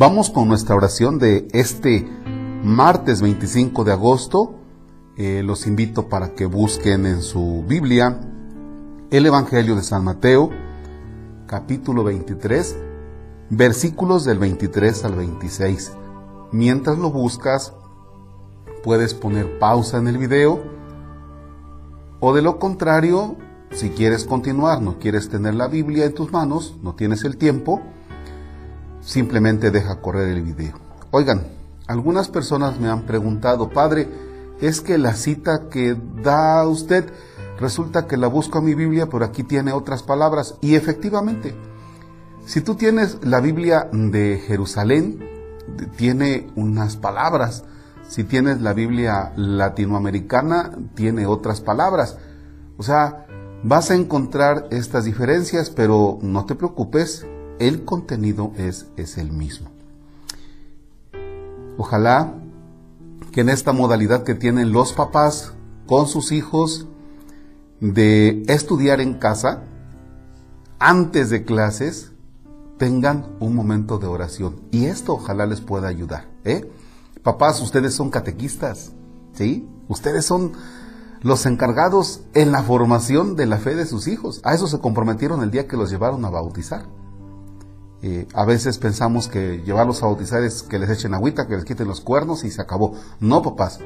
Vamos con nuestra oración de este martes 25 de agosto. Eh, los invito para que busquen en su Biblia el Evangelio de San Mateo, capítulo 23, versículos del 23 al 26. Mientras lo buscas, puedes poner pausa en el video o de lo contrario, si quieres continuar, no quieres tener la Biblia en tus manos, no tienes el tiempo, simplemente deja correr el video. Oigan, algunas personas me han preguntado, Padre, es que la cita que da usted resulta que la busco en mi Biblia, pero aquí tiene otras palabras. Y efectivamente, si tú tienes la Biblia de Jerusalén, tiene unas palabras. Si tienes la Biblia latinoamericana, tiene otras palabras. O sea, vas a encontrar estas diferencias, pero no te preocupes, el contenido es, es el mismo. Ojalá que en esta modalidad que tienen los papás con sus hijos de estudiar en casa, antes de clases, tengan un momento de oración. Y esto ojalá les pueda ayudar. ¿eh? Papás, ustedes son catequistas, ¿sí? Ustedes son los encargados en la formación de la fe de sus hijos. A eso se comprometieron el día que los llevaron a bautizar. Eh, a veces pensamos que llevarlos a bautizar es que les echen agüita, que les quiten los cuernos y se acabó. No, papás.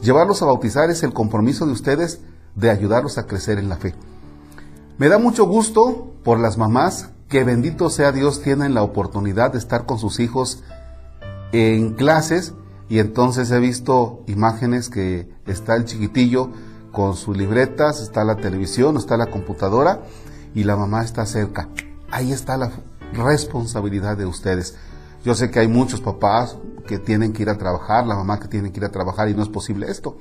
Llevarlos a bautizar es el compromiso de ustedes de ayudarlos a crecer en la fe. Me da mucho gusto por las mamás que bendito sea Dios tienen la oportunidad de estar con sus hijos en clases y entonces he visto imágenes que está el chiquitillo con sus libretas, está la televisión, está la computadora y la mamá está cerca. Ahí está la responsabilidad de ustedes. Yo sé que hay muchos papás que tienen que ir a trabajar, la mamá que tiene que ir a trabajar y no es posible esto.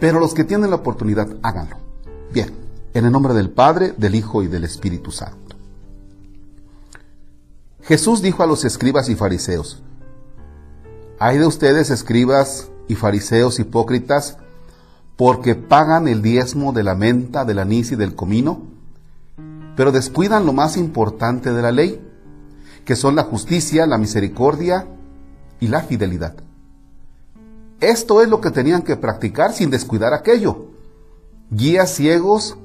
Pero los que tienen la oportunidad, háganlo. Bien, en el nombre del Padre, del Hijo y del Espíritu Santo. Jesús dijo a los escribas y fariseos, hay de ustedes, escribas y fariseos hipócritas, porque pagan el diezmo de la menta, del anís y del comino, pero descuidan lo más importante de la ley, que son la justicia, la misericordia y la fidelidad. Esto es lo que tenían que practicar sin descuidar aquello. Guías ciegos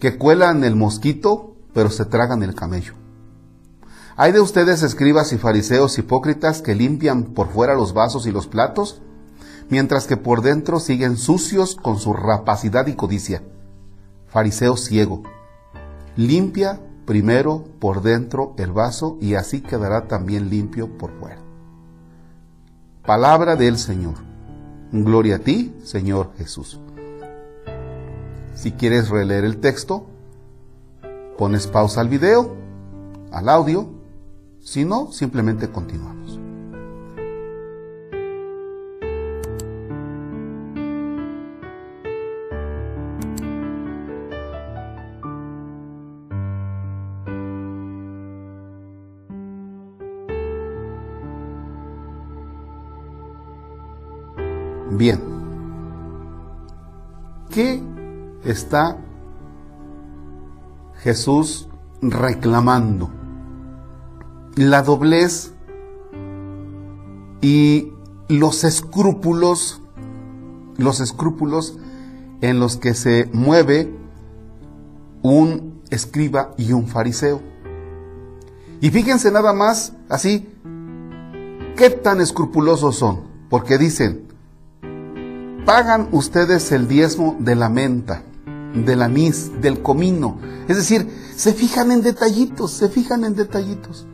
que cuelan el mosquito, pero se tragan el camello. Hay de ustedes escribas y fariseos hipócritas que limpian por fuera los vasos y los platos, mientras que por dentro siguen sucios con su rapacidad y codicia. Fariseo ciego, limpia primero por dentro el vaso y así quedará también limpio por fuera. Palabra del Señor. Gloria a ti, Señor Jesús. Si quieres releer el texto, pones pausa al video, al audio, si no, simplemente continuamos. Bien. ¿Qué está Jesús reclamando? La doblez y los escrúpulos, los escrúpulos en los que se mueve un escriba y un fariseo. Y fíjense nada más así, qué tan escrupulosos son, porque dicen, pagan ustedes el diezmo de la menta, del anís, del comino. Es decir, se fijan en detallitos, se fijan en detallitos.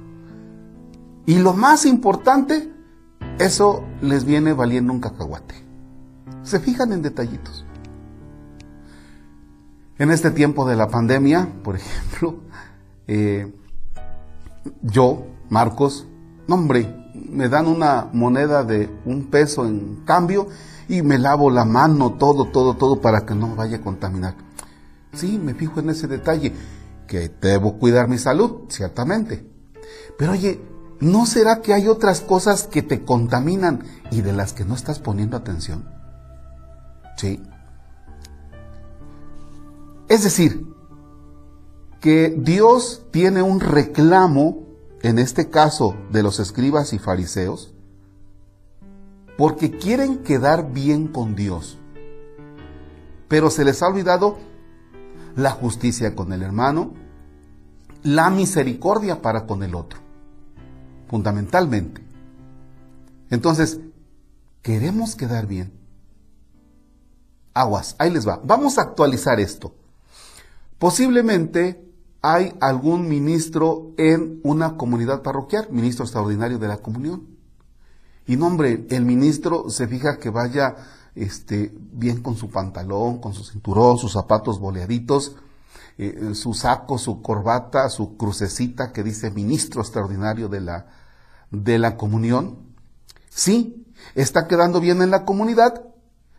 Y lo más importante, eso les viene valiendo un cacahuate. Se fijan en detallitos. En este tiempo de la pandemia, por ejemplo, eh, yo, Marcos, hombre, me dan una moneda de un peso en cambio y me lavo la mano, todo, todo, todo para que no vaya a contaminar. Sí, me fijo en ese detalle, que debo cuidar mi salud, ciertamente. Pero oye, ¿no será que hay otras cosas que te contaminan y de las que no estás poniendo atención? Sí. Es decir, que Dios tiene un reclamo en este caso de los escribas y fariseos, porque quieren quedar bien con Dios, pero se les ha olvidado la justicia con el hermano, la misericordia para con el otro, fundamentalmente. Entonces, queremos quedar bien. Aguas, ahí les va. Vamos a actualizar esto. Posiblemente hay algún ministro en una comunidad parroquial, ministro extraordinario de la comunión. Y no, hombre, el ministro se fija que vaya este, bien con su pantalón, con su cinturón, sus zapatos boleaditos, eh, su saco, su corbata, su crucecita que dice ministro extraordinario de la, de la comunión. Sí, está quedando bien en la comunidad,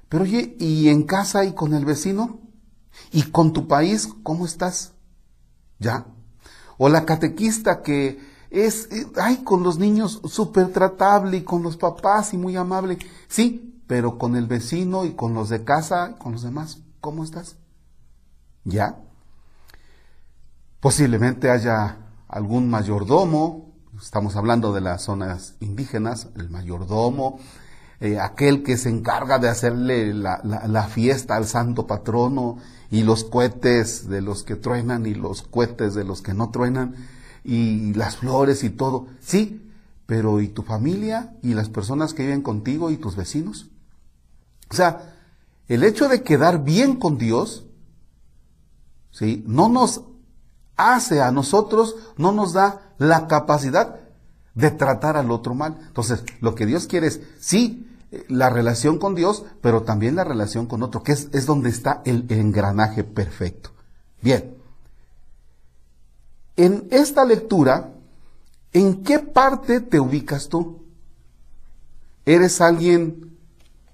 pero oye, ¿y en casa y con el vecino? ¿Y con tu país cómo estás? ¿Ya? O la catequista que es, eh, ay, con los niños súper tratable y con los papás y muy amable. Sí, pero con el vecino y con los de casa, con los demás, ¿cómo estás? ¿Ya? Posiblemente haya algún mayordomo, estamos hablando de las zonas indígenas, el mayordomo, eh, aquel que se encarga de hacerle la, la, fiesta al santo patrono y los cohetes de los que truenan y los cohetes de los que no truenan y las flores y todo. Sí, pero ¿y tu familia y las personas que viven contigo y tus vecinos? O sea, el hecho de quedar bien con Dios, ¿sí? No nos hace a nosotros, no nos da la capacidad de tratar al otro mal. Entonces, lo que Dios quiere es, sí, la relación con Dios, pero también la relación con otro, que es, es donde está el engranaje perfecto. Bien, en esta lectura, ¿en qué parte te ubicas tú? ¿Eres alguien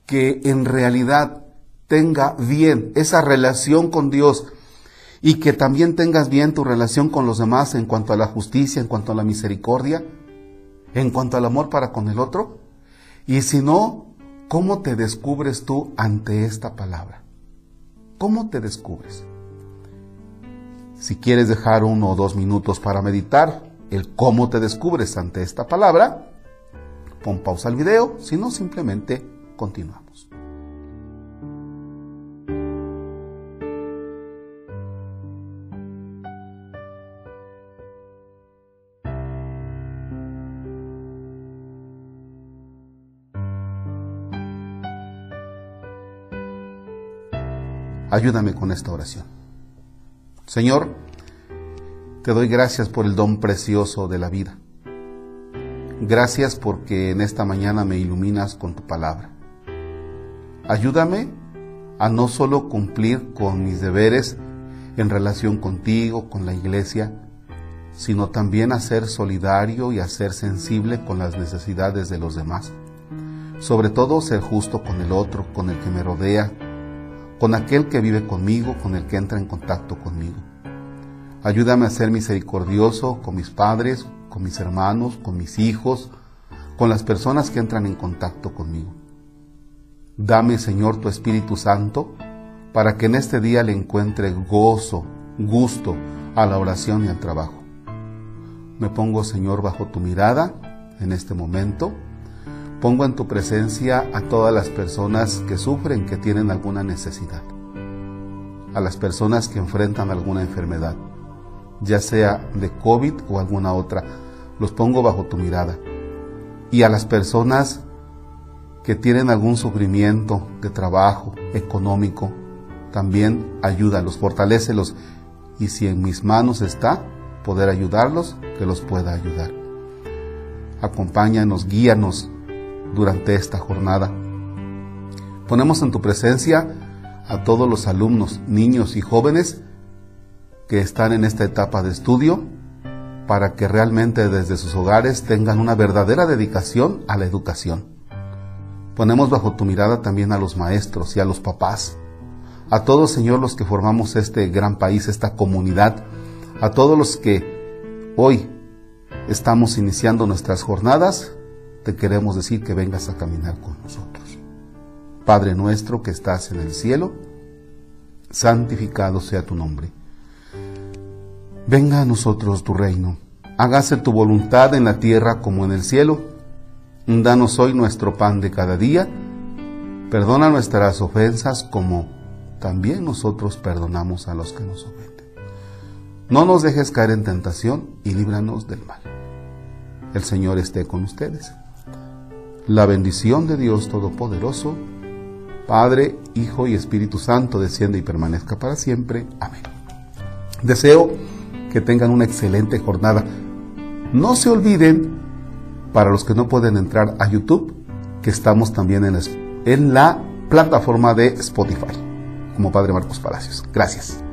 que en realidad tenga bien esa relación con Dios y que también tengas bien tu relación con los demás en cuanto a la justicia, en cuanto a la misericordia, en cuanto al amor para con el otro? Y si no, ¿Cómo te descubres tú ante esta palabra? ¿Cómo te descubres? Si quieres dejar uno o dos minutos para meditar el cómo te descubres ante esta palabra, pon pausa al video, si no simplemente continuamos. Ayúdame con esta oración. Señor, te doy gracias por el don precioso de la vida. Gracias porque en esta mañana me iluminas con tu palabra. Ayúdame a no solo cumplir con mis deberes en relación contigo, con la iglesia, sino también a ser solidario y a ser sensible con las necesidades de los demás. Sobre todo ser justo con el otro, con el que me rodea, con aquel que vive conmigo, con el que entra en contacto conmigo. Ayúdame a ser misericordioso con mis padres, con mis hermanos, con mis hijos, con las personas que entran en contacto conmigo. Dame, Señor, tu Espíritu Santo, para que en este día le encuentre gozo, gusto a la oración y al trabajo. Me pongo, Señor, bajo tu mirada en este momento Pongo en tu presencia a todas las personas que sufren, que tienen alguna necesidad, a las personas que enfrentan alguna enfermedad, ya sea de COVID o alguna otra, los pongo bajo tu mirada. Y a las personas que tienen algún sufrimiento de trabajo, económico, también ayúdalos, fortalécelos y si en mis manos está poder ayudarlos, que los pueda ayudar. Acompáñanos, guíanos durante esta jornada. Ponemos en tu presencia a todos los alumnos, niños y jóvenes que están en esta etapa de estudio para que realmente desde sus hogares tengan una verdadera dedicación a la educación. Ponemos bajo tu mirada también a los maestros y a los papás, a todos, Señor, los que formamos este gran país, esta comunidad, a todos los que hoy estamos iniciando nuestras jornadas te queremos decir que vengas a caminar con nosotros. Padre nuestro que estás en el cielo, santificado sea tu nombre. Venga a nosotros tu reino, hágase tu voluntad en la tierra como en el cielo. Danos hoy nuestro pan de cada día. Perdona nuestras ofensas como también nosotros perdonamos a los que nos ofenden. No nos dejes caer en tentación y líbranos del mal. El Señor esté con ustedes. La bendición de Dios Todopoderoso, Padre, Hijo y Espíritu Santo, desciende y permanezca para siempre. Amén. Deseo que tengan una excelente jornada. No se olviden, para los que no pueden entrar a YouTube, que estamos también en la, en la plataforma de Spotify, como Padre Marcos Palacios. Gracias.